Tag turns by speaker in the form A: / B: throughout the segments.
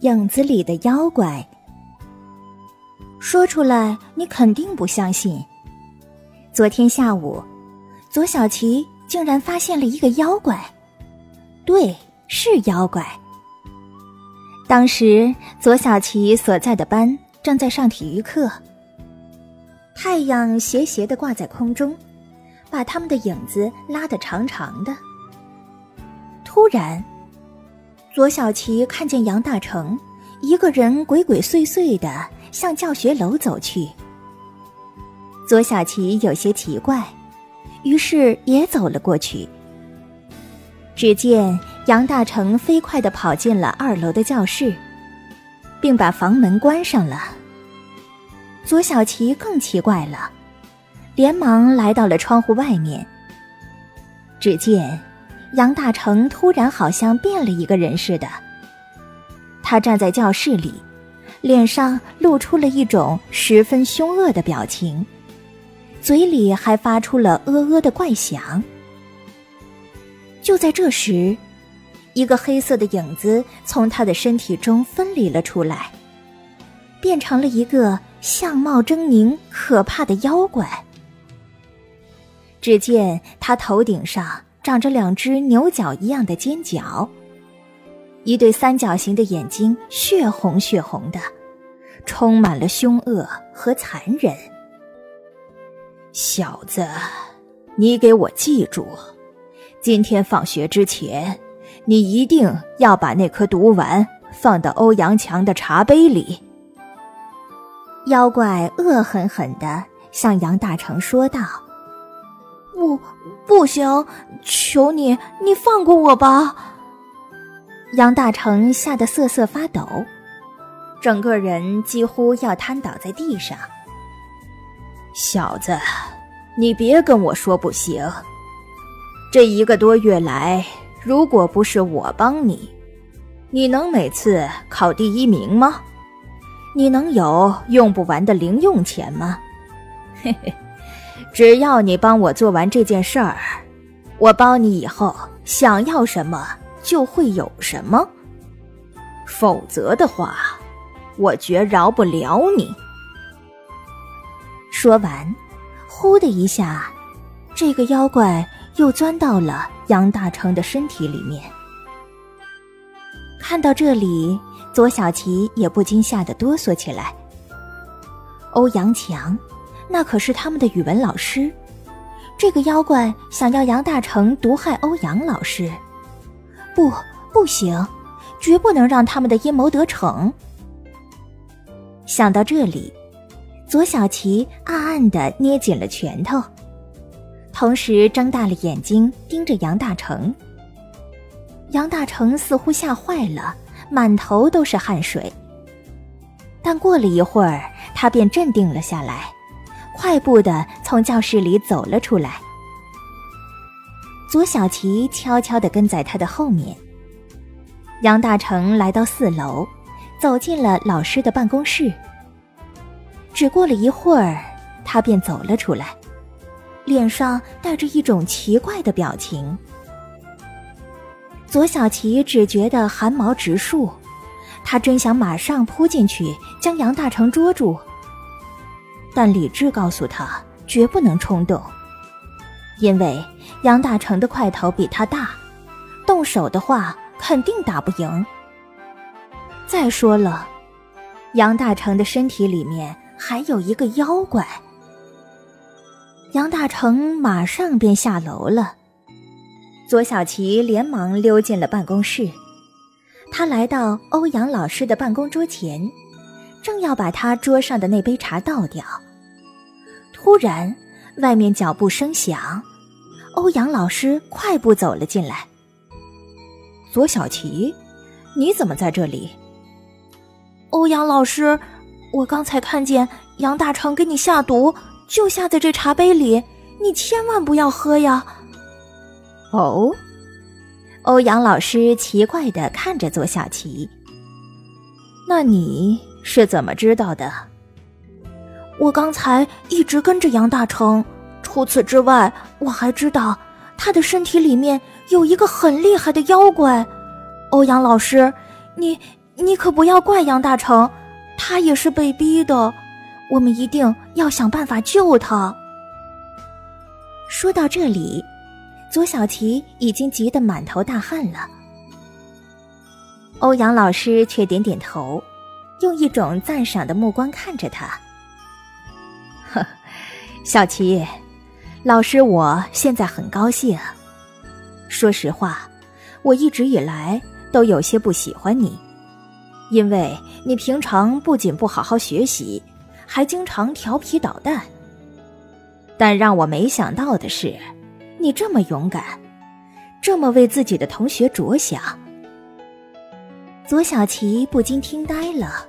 A: 影子里的妖怪。说出来你肯定不相信。昨天下午，左小琪竟然发现了一个妖怪。对，是妖怪。当时左小琪所在的班正在上体育课，太阳斜斜的挂在空中，把他们的影子拉得长长的。突然，左小琪看见杨大成一个人鬼鬼祟祟的向教学楼走去。左小琪有些奇怪，于是也走了过去。只见杨大成飞快的跑进了二楼的教室，并把房门关上了。左小琪更奇怪了，连忙来到了窗户外面。只见杨大成突然好像变了一个人似的，他站在教室里，脸上露出了一种十分凶恶的表情。嘴里还发出了呃呃的怪响。就在这时，一个黑色的影子从他的身体中分离了出来，变成了一个相貌狰狞、可怕的妖怪。只见他头顶上长着两只牛角一样的尖角，一对三角形的眼睛，血红血红的，充满了凶恶和残忍。
B: 小子，你给我记住，今天放学之前，你一定要把那颗毒丸放到欧阳强的茶杯里。
A: 妖怪恶狠狠地向杨大成说道：“
C: 不，不行！求你，你放过我吧！”
A: 杨大成吓得瑟瑟发抖，整个人几乎要瘫倒在地上。
B: 小子，你别跟我说不行。这一个多月来，如果不是我帮你，你能每次考第一名吗？你能有用不完的零用钱吗？嘿嘿，只要你帮我做完这件事儿，我包你以后想要什么就会有什么。否则的话，我绝饶不了你。
A: 说完，呼的一下，这个妖怪又钻到了杨大成的身体里面。看到这里，左小琪也不禁吓得哆嗦起来。欧阳强，那可是他们的语文老师，这个妖怪想要杨大成毒害欧阳老师，不，不行，绝不能让他们的阴谋得逞。想到这里。左小琪暗暗的捏紧了拳头，同时睁大了眼睛盯着杨大成。杨大成似乎吓坏了，满头都是汗水。但过了一会儿，他便镇定了下来，快步的从教室里走了出来。左小琪悄悄的跟在他的后面。杨大成来到四楼，走进了老师的办公室。只过了一会儿，他便走了出来，脸上带着一种奇怪的表情。左小琪只觉得汗毛直竖，他真想马上扑进去将杨大成捉住，但理智告诉他绝不能冲动，因为杨大成的块头比他大，动手的话肯定打不赢。再说了，杨大成的身体里面。还有一个妖怪，杨大成马上便下楼了。左小琪连忙溜进了办公室，他来到欧阳老师的办公桌前，正要把他桌上的那杯茶倒掉。突然，外面脚步声响，欧阳老师快步走了进来。
B: 左小琪，你怎么在这里？
C: 欧阳老师。我刚才看见杨大成给你下毒，就下在这茶杯里，你千万不要喝呀！
A: 哦，欧阳老师奇怪的看着左小琪。
B: 那你是怎么知道的？
C: 我刚才一直跟着杨大成，除此之外，我还知道他的身体里面有一个很厉害的妖怪。欧阳老师，你你可不要怪杨大成，他也是被逼的。我们一定要想办法救他。”
A: 说到这里，左小琪已经急得满头大汗了。欧阳老师却点点头，用一种赞赏的目光看着他。
B: 小琪，老师我现在很高兴。说实话，我一直以来都有些不喜欢你，因为你平常不仅不好好学习，还经常调皮捣蛋。但让我没想到的是，你这么勇敢，这么为自己的同学着想。
A: 左小琪不禁听呆了。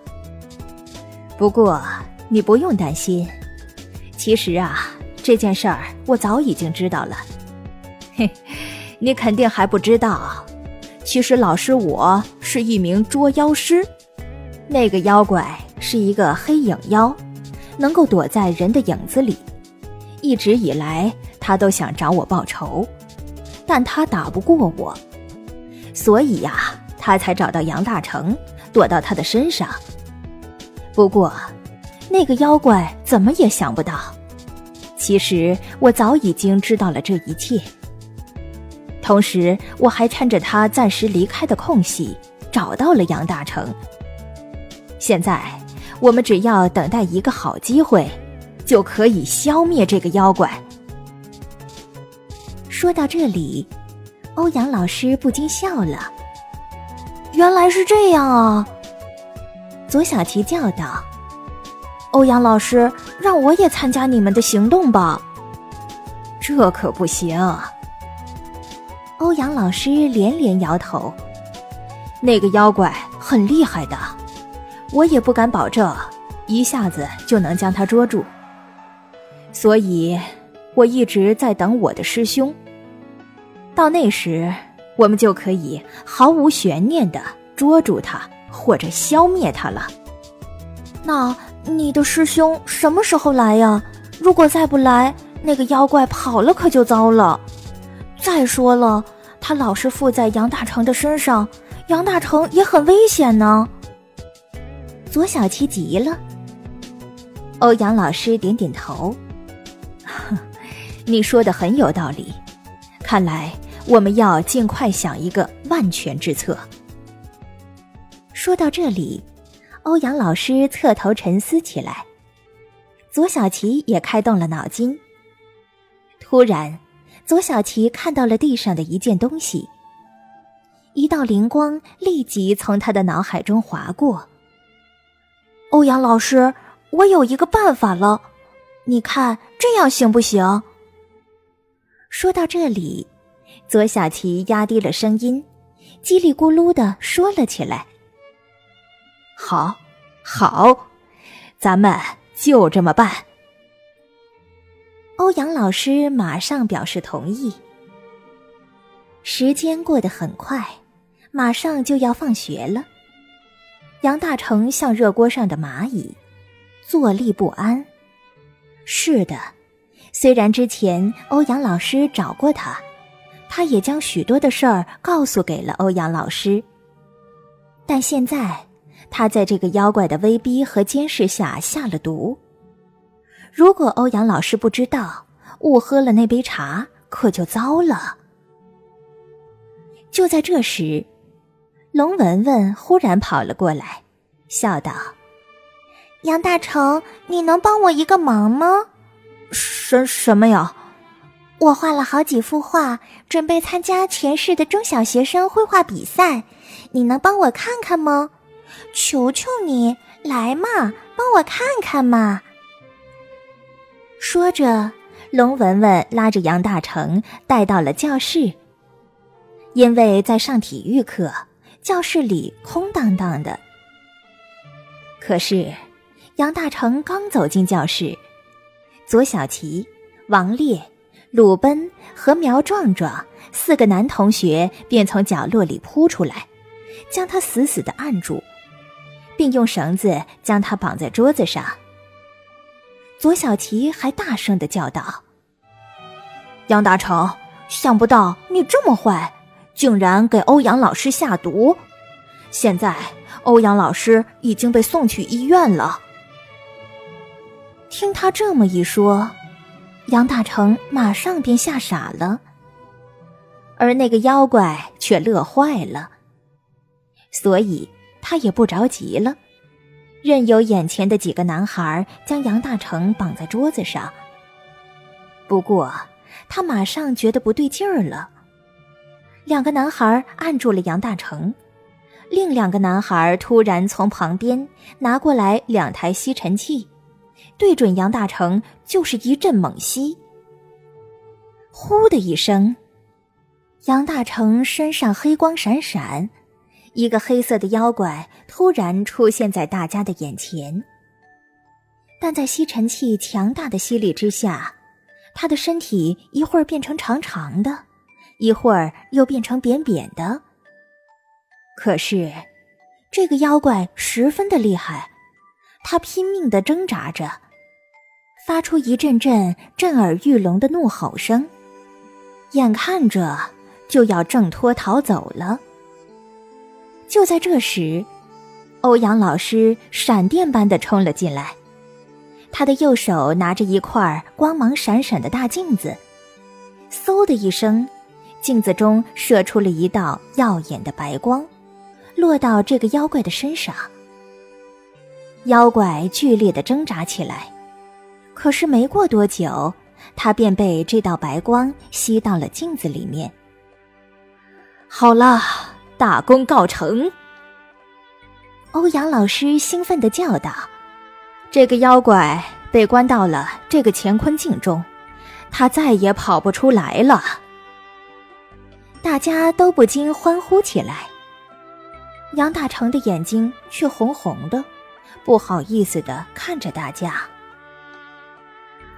B: 不过你不用担心，其实啊，这件事儿我早已经知道了。嘿，你肯定还不知道，其实老师我是一名捉妖师，那个妖怪是一个黑影妖，能够躲在人的影子里。一直以来，他都想找我报仇，但他打不过我，所以呀。他才找到杨大成，躲到他的身上。不过，那个妖怪怎么也想不到，其实我早已经知道了这一切。同时，我还趁着他暂时离开的空隙，找到了杨大成。现在，我们只要等待一个好机会，就可以消灭这个妖怪。
A: 说到这里，欧阳老师不禁笑了。
C: 原来是这样啊！
A: 左小琪叫道：“
C: 欧阳老师，让我也参加你们的行动吧。”
B: 这可不行。
A: 欧阳老师连连摇头：“
B: 那个妖怪很厉害的，我也不敢保证一下子就能将他捉住。所以，我一直在等我的师兄。到那时……”我们就可以毫无悬念的捉住他，或者消灭他了。
C: 那你的师兄什么时候来呀？如果再不来，那个妖怪跑了可就糟了。再说了，他老是附在杨大成的身上，杨大成也很危险呢。
A: 左小七急了。欧阳老师点点头，
B: 你说的很有道理，看来。我们要尽快想一个万全之策。
A: 说到这里，欧阳老师侧头沉思起来，左小琪也开动了脑筋。突然，左小琪看到了地上的一件东西，一道灵光立即从他的脑海中划过。
C: 欧阳老师，我有一个办法了，你看这样行不行？
A: 说到这里。左小琪压低了声音，叽里咕噜的说了起来：“
B: 好，好，咱们就这么办。”
A: 欧阳老师马上表示同意。时间过得很快，马上就要放学了。杨大成像热锅上的蚂蚁，坐立不安。是的，虽然之前欧阳老师找过他。他也将许多的事儿告诉给了欧阳老师，但现在他在这个妖怪的威逼和监视下下了毒。如果欧阳老师不知道，误喝了那杯茶，可就糟了。就在这时，龙文文忽然跑了过来，笑道：“
C: 杨大成，你能帮我一个忙吗？
B: 什什么呀？”
C: 我画了好几幅画，准备参加全市的中小学生绘画比赛，你能帮我看看吗？求求你，来嘛，帮我看看嘛！
A: 说着，龙文文拉着杨大成带到了教室。因为在上体育课，教室里空荡荡的。可是，杨大成刚走进教室，左小琪、王烈。鲁奔和苗壮壮四个男同学便从角落里扑出来，将他死死的按住，并用绳子将他绑在桌子上。左小琪还大声的叫道：“
B: 杨大成，想不到你这么坏，竟然给欧阳老师下毒！现在
C: 欧阳老师已经被送去医院了。
A: 听他这么一说，杨大成马上便吓傻了，而那个妖怪却乐坏了，所以他也不着急了，任由眼前的几个男孩将杨大成绑在桌子上。不过，他马上觉得不对劲儿了。两个男孩按住了杨大成，另两个男孩突然从旁边拿过来两台吸尘器，对准杨大成就是一阵猛吸。呼的一声，杨大成身上黑光闪闪，一个黑色的妖怪突然出现在大家的眼前。但在吸尘器强大的吸力之下，他的身体一会儿变成长长的。一会儿又变成扁扁的。可是，这个妖怪十分的厉害，他拼命的挣扎着，发出一阵阵震耳欲聋的怒吼声，眼看着就要挣脱逃走了。就在这时，欧阳老师闪电般的冲了进来，他的右手拿着一块光芒闪闪的大镜子，嗖的一声。镜子中射出了一道耀眼的白光，落到这个妖怪的身上。妖怪剧烈的挣扎起来，可是没过多久，他便被这道白光吸到了镜子里面。
B: 好了，大功告成！
A: 欧阳老师兴奋的叫道：“
B: 这个妖怪被关到了这个乾坤镜中，他再也跑不出来了。”
A: 大家都不禁欢呼起来。杨大成的眼睛却红红的，不好意思的看着大家。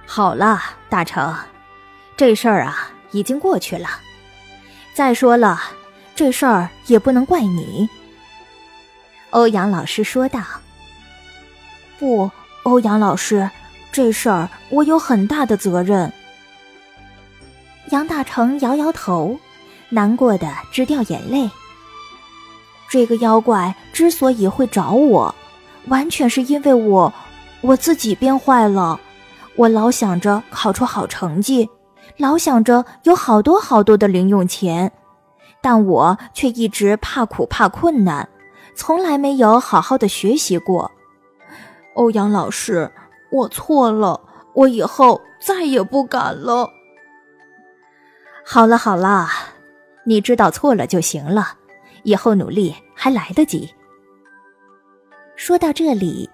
B: 好了，大成，这事儿啊已经过去了。再说了，这事儿也不能怪你。
A: 欧阳老师说道。
C: 不，欧阳老师，这事儿我有很大的责任。
A: 杨大成摇摇头。难过的直掉眼泪。
C: 这个妖怪之所以会找我，完全是因为我我自己变坏了。我老想着考出好成绩，老想着有好多好多的零用钱，但我却一直怕苦怕困难，从来没有好好的学习过。欧阳老师，我错了，我以后再也不敢了。
B: 好了好了。你知道错了就行了，以后努力还来得及。
A: 说到这里，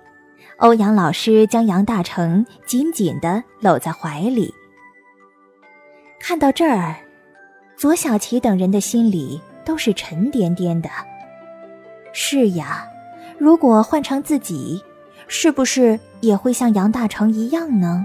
A: 欧阳老师将杨大成紧紧的搂在怀里。看到这儿，左小琪等人的心里都是沉甸甸的。是呀，如果换成自己，是不是也会像杨大成一样呢？